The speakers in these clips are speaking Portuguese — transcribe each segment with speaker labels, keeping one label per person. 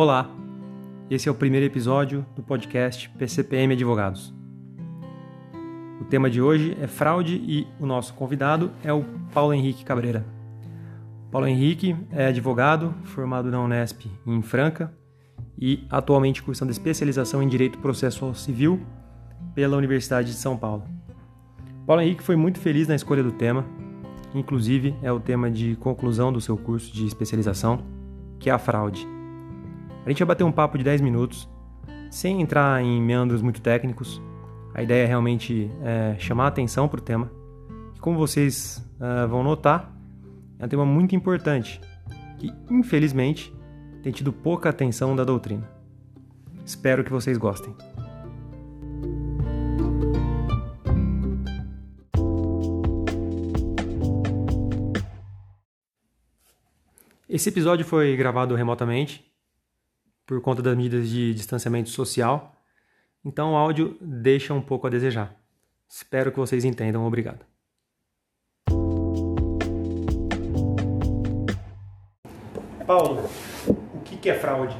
Speaker 1: Olá, esse é o primeiro episódio do podcast PCPM Advogados. O tema de hoje é fraude e o nosso convidado é o Paulo Henrique Cabreira. Paulo Henrique é advogado, formado na Unesp em Franca e atualmente cursando especialização em Direito Processual Civil pela Universidade de São Paulo. Paulo Henrique foi muito feliz na escolha do tema, inclusive é o tema de conclusão do seu curso de especialização, que é a fraude. A gente vai bater um papo de 10 minutos, sem entrar em meandros muito técnicos. A ideia é realmente é, chamar a atenção para o tema. E como vocês uh, vão notar, é um tema muito importante, que infelizmente tem tido pouca atenção da doutrina. Espero que vocês gostem. Esse episódio foi gravado remotamente por conta das medidas de distanciamento social, então o áudio deixa um pouco a desejar. Espero que vocês entendam. Obrigado. Paulo, o que é fraude?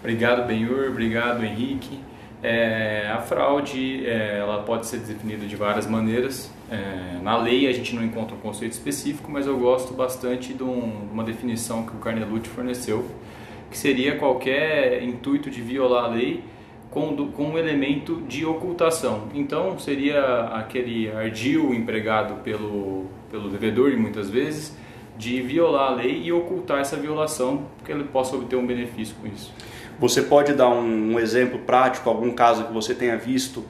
Speaker 2: Obrigado, Benhur. Obrigado, Henrique. É, a fraude é, ela pode ser definida de várias maneiras. É, na lei a gente não encontra um conceito específico, mas eu gosto bastante de, um, de uma definição que o Carnelucci forneceu, que seria qualquer intuito de violar a lei com, com um elemento de ocultação. Então seria aquele ardil empregado pelo, pelo devedor, muitas vezes, de violar a lei e ocultar essa violação, porque ele possa obter um benefício com isso.
Speaker 3: Você pode dar um, um exemplo prático, algum caso que você tenha visto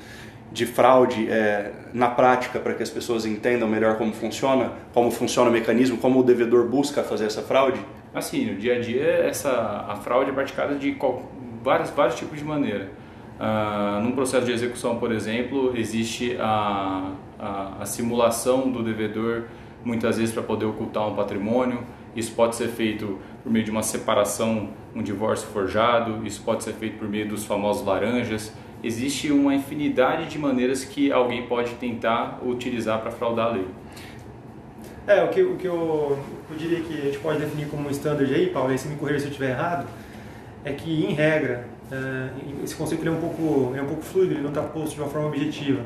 Speaker 3: de fraude é, na prática para que as pessoas entendam melhor como funciona, como funciona o mecanismo, como o devedor busca fazer essa fraude?
Speaker 2: Assim, no dia a dia essa a fraude é praticada de qual, vários, vários tipos de maneira. Ah, num processo de execução, por exemplo, existe a, a, a simulação do devedor muitas vezes para poder ocultar um patrimônio. Isso pode ser feito por meio de uma separação, um divórcio forjado, isso pode ser feito por meio dos famosos laranjas. Existe uma infinidade de maneiras que alguém pode tentar utilizar para fraudar a lei.
Speaker 1: É, o que, o que eu, eu diria que a gente pode definir como um standard aí, Paulo, e se me correr se eu estiver errado, é que, em regra, é, esse conceito é um pouco, é um pouco fluido, ele não está posto de uma forma objetiva.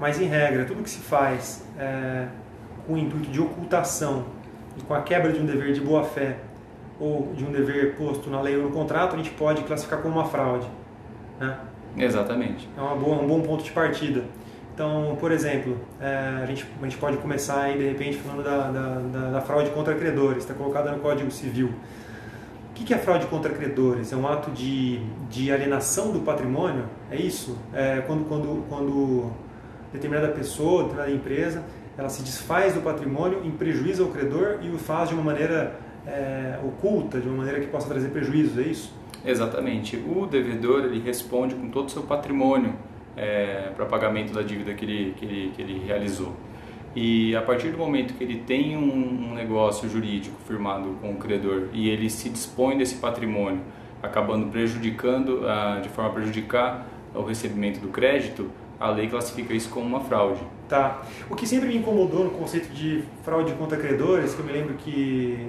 Speaker 1: Mas, em regra, tudo que se faz é, com o intuito de ocultação e com a quebra de um dever de boa-fé ou de um dever posto na lei ou no contrato, a gente pode classificar como uma fraude. Né?
Speaker 2: Exatamente.
Speaker 1: É uma boa, um bom ponto de partida. Então, por exemplo, é, a, gente, a gente pode começar aí, de repente, falando da, da, da, da fraude contra credores, está colocada no Código Civil. O que é fraude contra credores? É um ato de, de alienação do patrimônio? É isso? É quando, quando, quando determinada pessoa, determinada empresa, ela se desfaz do patrimônio em prejuízo ao credor e o faz de uma maneira é, oculta, de uma maneira que possa trazer prejuízos, é isso?
Speaker 2: Exatamente. O devedor ele responde com todo o seu patrimônio é, para pagamento da dívida que ele, que, ele, que ele realizou. E a partir do momento que ele tem um, um negócio jurídico firmado com o credor e ele se dispõe desse patrimônio, acabando prejudicando, ah, de forma a prejudicar o recebimento do crédito, a lei classifica isso como uma fraude.
Speaker 1: Tá. O que sempre me incomodou no conceito de fraude contra credores, que eu me lembro que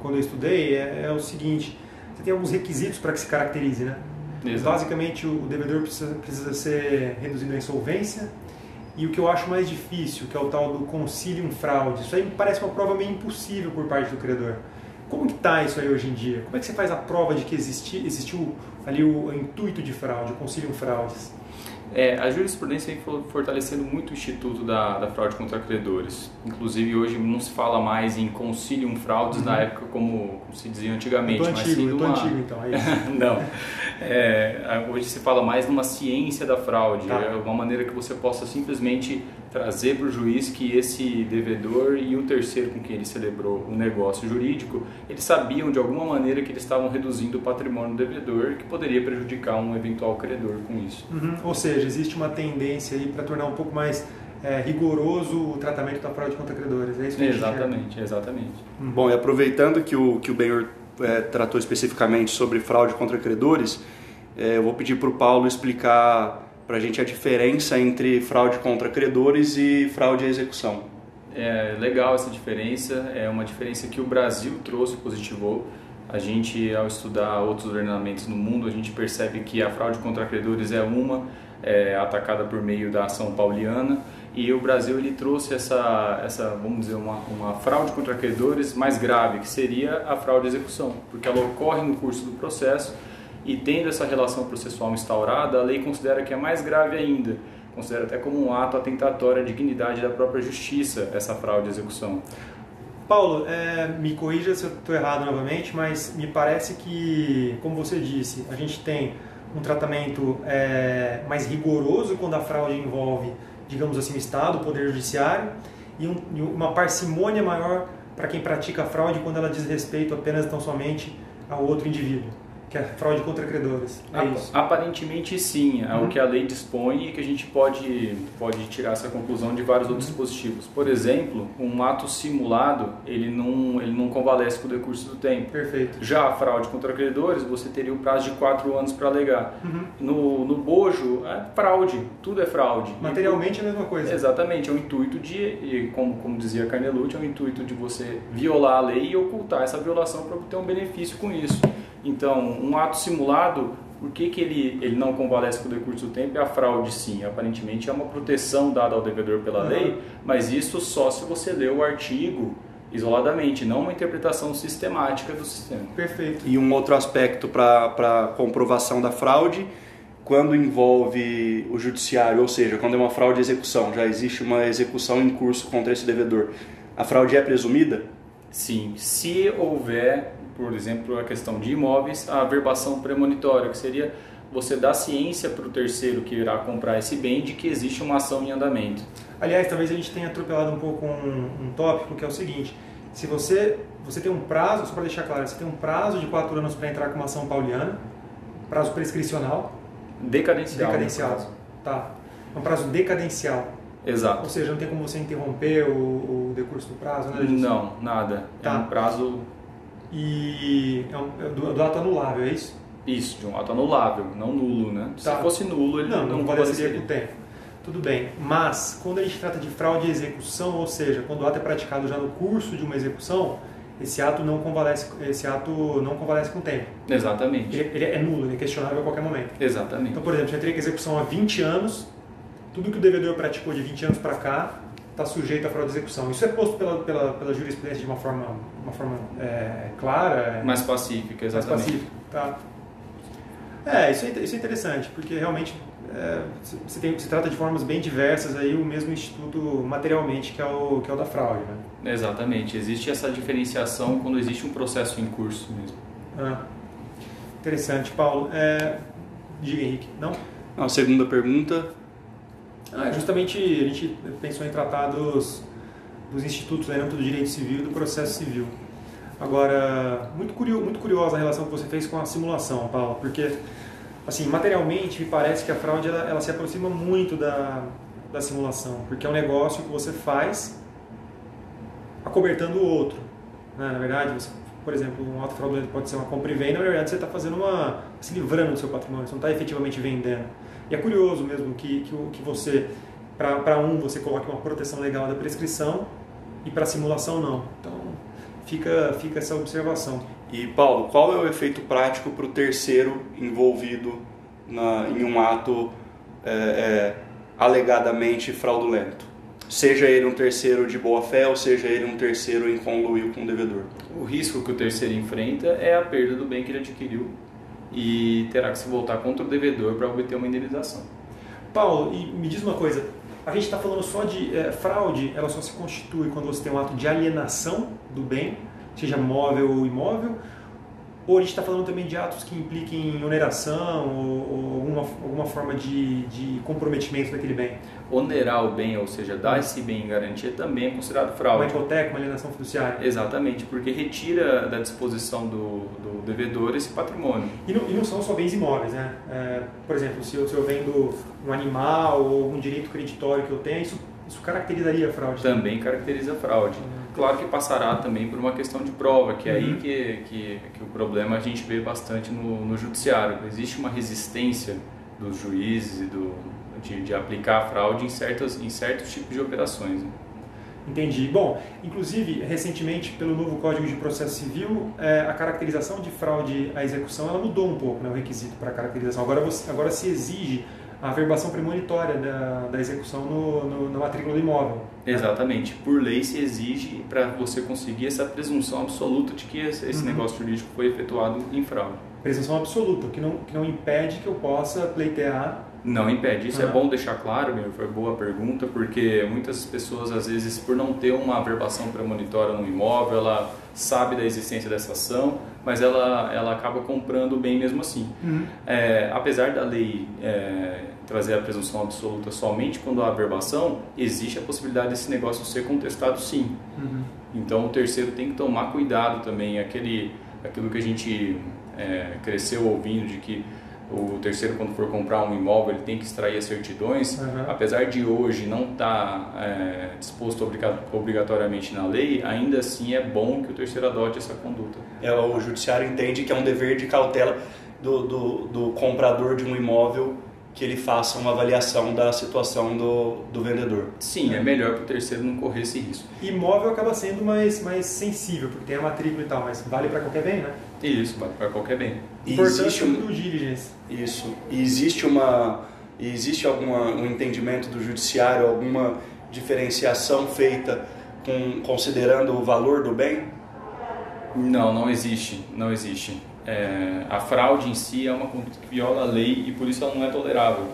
Speaker 1: quando eu estudei, é, é o seguinte: você tem alguns requisitos para que se caracterize, né? Exato. Basicamente, o devedor precisa, precisa ser reduzido à insolvência. E o que eu acho mais difícil, que é o tal do concilium fraude, isso aí me parece uma prova meio impossível por parte do credor. Como que está isso aí hoje em dia? Como é que você faz a prova de que existi, existiu ali o, o intuito de fraude, o concilium fraudes?
Speaker 2: É, a jurisprudência vem fortalecendo muito o instituto da, da fraude contra credores. Inclusive, hoje não se fala mais em concilium fraudes uhum. na época como, como, se dizia antigamente.
Speaker 1: Muito
Speaker 2: mas
Speaker 1: antigo, numa... antigo, então, é isso?
Speaker 2: não. É, hoje se fala mais numa ciência da fraude.
Speaker 1: Tá.
Speaker 2: É uma maneira que você possa simplesmente trazer para o juiz que esse devedor e o terceiro com quem ele celebrou o negócio jurídico, eles sabiam de alguma maneira que eles estavam reduzindo o patrimônio do devedor, que poderia prejudicar um eventual credor com isso.
Speaker 1: Uhum. Ou seja, existe uma tendência aí para tornar um pouco mais é, rigoroso o tratamento da fraude contra credores. É isso que
Speaker 2: Exatamente, exatamente.
Speaker 3: Uhum. Bom, e aproveitando que o, que o Benhor é, tratou especificamente sobre fraude contra credores, é, eu vou pedir para o Paulo explicar para a gente a diferença entre fraude contra credores e fraude à execução.
Speaker 2: É legal essa diferença, é uma diferença que o Brasil trouxe, positivou. A gente, ao estudar outros ordenamentos no mundo, a gente percebe que a fraude contra credores é uma, é, atacada por meio da ação pauliana, e o Brasil ele trouxe essa, essa vamos dizer, uma, uma fraude contra credores mais grave, que seria a fraude de execução, porque ela ocorre no curso do processo e tendo essa relação processual instaurada, a lei considera que é mais grave ainda, considera até como um ato atentatório à dignidade da própria justiça essa fraude de execução.
Speaker 1: Paulo, é, me corrija se eu estou errado novamente, mas me parece que, como você disse, a gente tem um tratamento é, mais rigoroso quando a fraude envolve, digamos assim, o Estado, o Poder Judiciário, e, um, e uma parcimônia maior para quem pratica a fraude quando ela diz respeito apenas tão somente ao outro indivíduo que é fraude contra credores. É isso.
Speaker 2: Aparentemente sim, é uhum. o que a lei dispõe e que a gente pode, pode tirar essa conclusão de vários outros uhum. dispositivos. Por exemplo, um ato simulado, ele não, ele não convalesce com o decurso do tempo.
Speaker 1: Perfeito.
Speaker 2: Já a fraude contra credores, você teria o prazo de quatro anos para alegar. Uhum. No, no bojo, é fraude, tudo é fraude.
Speaker 1: Materialmente é a mesma coisa.
Speaker 2: Exatamente, é o intuito de, como, como dizia Carnelucci, é o intuito de você violar a lei e ocultar essa violação para obter um benefício com isso. Então, um ato simulado, por que, que ele, ele não convalesce com o decurso do tempo e a fraude sim? Aparentemente é uma proteção dada ao devedor pela uhum. lei, mas isso só se você ler o artigo isoladamente, não uma interpretação sistemática do sistema.
Speaker 1: Perfeito.
Speaker 3: E um outro aspecto para comprovação da fraude, quando envolve o judiciário, ou seja, quando é uma fraude de execução, já existe uma execução em curso contra esse devedor, a fraude é presumida?
Speaker 2: Sim, se houver por exemplo, a questão de imóveis, a verbação premonitória, que seria você dar ciência para o terceiro que irá comprar esse bem de que existe uma ação em andamento.
Speaker 1: Aliás, talvez a gente tenha atropelado um pouco um, um tópico que é o seguinte: se você você tem um prazo, só para deixar claro, você tem um prazo de quatro anos para entrar com uma ação pauliana, prazo prescricional,
Speaker 2: decadencial.
Speaker 1: Decadencial, tá? É um prazo decadencial.
Speaker 2: Exato.
Speaker 1: Ou seja, não tem como você interromper o, o decurso do prazo,
Speaker 2: né? Não, nada. Tá. É um prazo
Speaker 1: e é, um, é do, do, ato anulável, é isso?
Speaker 2: Isso, de um ato anulável, não nulo, né?
Speaker 1: Tá.
Speaker 2: Se fosse nulo, ele
Speaker 1: não,
Speaker 2: não,
Speaker 1: não valeceria com o tempo. Tudo bem, mas quando a gente trata de fraude e execução, ou seja, quando o ato é praticado já no curso de uma execução, esse ato não convalesce, esse ato não convalesce com o tempo.
Speaker 2: Exatamente.
Speaker 1: Ele, ele, é nulo, ele é questionável a qualquer momento.
Speaker 2: Exatamente.
Speaker 1: Então, por exemplo, já teria execução há 20 anos, tudo que o devedor praticou de 20 anos para cá está sujeito à fraude de execução. Isso é posto pela, pela, pela jurisprudência de uma forma, uma forma é, clara.
Speaker 2: Mais pacífica, exatamente.
Speaker 1: Mais pacífica, tá. É, isso é, isso é interessante, porque realmente é, se, tem, se trata de formas bem diversas aí o mesmo instituto materialmente que é o, que é o da fraude. Né?
Speaker 2: Exatamente, existe essa diferenciação quando existe um processo em curso mesmo.
Speaker 1: Ah, interessante, Paulo. É, diga, Henrique, não?
Speaker 3: A segunda pergunta
Speaker 1: ah, justamente a gente pensou em tratar dos, dos institutos né, do direito civil e do processo civil. Agora, muito, curioso, muito curiosa a relação que você fez com a simulação, Paulo, porque, assim, materialmente me parece que a fraude ela, ela se aproxima muito da, da simulação, porque é um negócio que você faz acobertando o outro. Né? Na verdade, você, por exemplo, um ato fraudulento pode ser uma compra e venda, na verdade você está fazendo uma. se livrando do seu patrimônio, você não está efetivamente vendendo. E é curioso mesmo que, que, que você, para um, você coloque uma proteção legal da prescrição e para simulação não. Então fica, fica essa observação.
Speaker 3: E Paulo, qual é o efeito prático para o terceiro envolvido na, em um ato é, é, alegadamente fraudulento? Seja ele um terceiro de boa fé ou seja ele um terceiro em conluio com o devedor.
Speaker 2: O risco que o terceiro enfrenta é a perda do bem que ele adquiriu e terá que se voltar contra o devedor para obter uma indenização.
Speaker 1: Paulo, e me diz uma coisa, a gente está falando só de é, fraude, ela só se constitui quando você tem um ato de alienação do bem, seja móvel ou imóvel, ou a gente está falando também de atos que impliquem oneração ou, ou alguma, alguma forma de, de comprometimento daquele bem?
Speaker 2: Onerar o bem, ou seja, dar esse bem em garantia, também é considerado fraude.
Speaker 1: Uma hipoteca, uma alienação fiduciária.
Speaker 2: Exatamente, porque retira da disposição do, do devedor esse patrimônio.
Speaker 1: E não, e não são só bens imóveis, né? É, por exemplo, se eu, se eu vendo um animal ou algum direito creditório que eu tenho, isso, isso caracterizaria a fraude?
Speaker 2: Também caracteriza a fraude. Uhum. Claro que passará também por uma questão de prova, que é uhum. aí que, que, que, o problema a gente vê bastante no, no judiciário. Existe uma resistência dos juízes e do, de, de aplicar a fraude em, certas, em certos tipos de operações. Né?
Speaker 1: Entendi. Bom, inclusive, recentemente, pelo novo Código de Processo Civil, é, a caracterização de fraude à execução ela mudou um pouco, né, o requisito para caracterização. Agora, você, agora se exige a verbação premonitória da, da execução no, no, na matrícula do imóvel.
Speaker 2: Exatamente. Por lei se exige para você conseguir essa presunção absoluta de que esse, esse uhum. negócio jurídico foi efetuado em fraude.
Speaker 1: Presunção absoluta, que não, que não impede que eu possa pleitear
Speaker 2: não impede. Isso é bom deixar claro, meu, foi boa pergunta, porque muitas pessoas, às vezes, por não ter uma verbação premonitória no imóvel, ela sabe da existência dessa ação, mas ela, ela acaba comprando bem mesmo assim. Uhum. É, apesar da lei é, trazer a presunção absoluta somente quando há verbação, existe a possibilidade desse negócio ser contestado sim. Uhum. Então o terceiro tem que tomar cuidado também, aquele, aquilo que a gente é, cresceu ouvindo de que o terceiro quando for comprar um imóvel ele tem que extrair as certidões uhum. apesar de hoje não estar tá, é, disposto obrigatoriamente na lei ainda assim é bom que o terceiro adote essa conduta
Speaker 3: é, o judiciário entende que é um dever de cautela do, do, do comprador de um imóvel que ele faça uma avaliação da situação do, do vendedor.
Speaker 2: Sim, é melhor para o terceiro não correr esse risco.
Speaker 1: Imóvel acaba sendo mais, mais sensível, porque tem a matrícula e tal, mas vale para qualquer bem, né?
Speaker 2: Isso, para qualquer bem.
Speaker 1: Importante um, do diligence.
Speaker 3: Isso. E existe uma existe alguma um entendimento do judiciário, alguma diferenciação feita com considerando o valor do bem?
Speaker 2: Não, não existe, não existe. É, a fraude em si é uma conduta que viola a lei e por isso ela não é tolerável.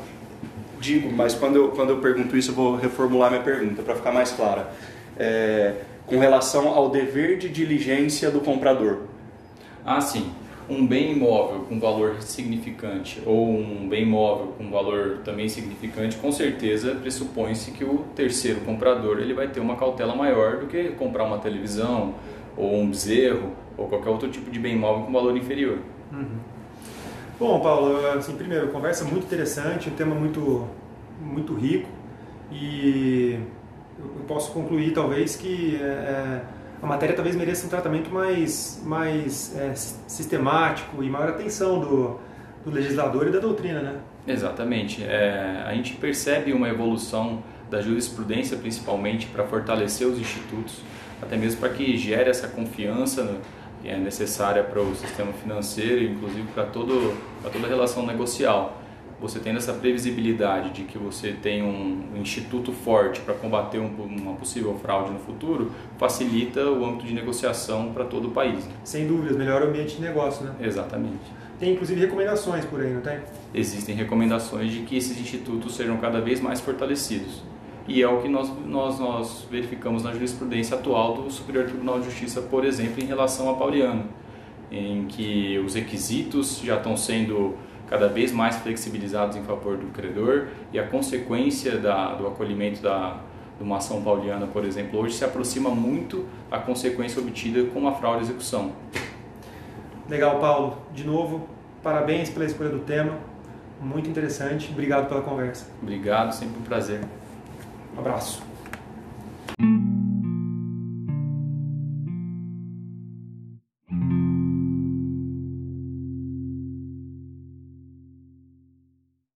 Speaker 3: Digo, mas quando eu, quando eu pergunto isso, eu vou reformular minha pergunta para ficar mais clara. É, com relação ao dever de diligência do comprador.
Speaker 2: Ah, sim. Um bem imóvel com valor significante ou um bem imóvel com valor também significante, com certeza pressupõe-se que o terceiro comprador ele vai ter uma cautela maior do que comprar uma televisão ou um bezerro ou qualquer outro tipo de bem imóvel com valor inferior. Uhum.
Speaker 1: Bom, Paulo, assim, primeiro, conversa muito interessante, um tema muito, muito rico e eu posso concluir talvez que é, é, a matéria talvez mereça um tratamento mais, mais é, sistemático e maior atenção do, do legislador e da doutrina, né?
Speaker 2: Exatamente. É, a gente percebe uma evolução da jurisprudência, principalmente, para fortalecer os institutos, até mesmo para que gere essa confiança no, que é necessária para o sistema financeiro, inclusive para para toda a relação negocial. Você tendo essa previsibilidade de que você tem um, instituto forte para combater um, uma possível fraude no futuro, facilita o âmbito de negociação para todo o país.
Speaker 1: Sem dúvidas, melhora o ambiente de negócio, né?
Speaker 2: Exatamente.
Speaker 1: Tem inclusive recomendações por aí, não tem?
Speaker 2: Existem recomendações de que esses institutos sejam cada vez mais fortalecidos e é o que nós, nós, nós verificamos na jurisprudência atual do Superior Tribunal de Justiça, por exemplo, em relação a Pauliano, em que os requisitos já estão sendo cada vez mais flexibilizados em favor do credor e a consequência da, do acolhimento da, de uma ação pauliana, por exemplo, hoje se aproxima muito a consequência obtida com a fraude execução.
Speaker 1: Legal, Paulo. De novo, parabéns pela escolha do tema. Muito interessante. Obrigado pela conversa.
Speaker 2: Obrigado, sempre um prazer.
Speaker 1: Um abraço.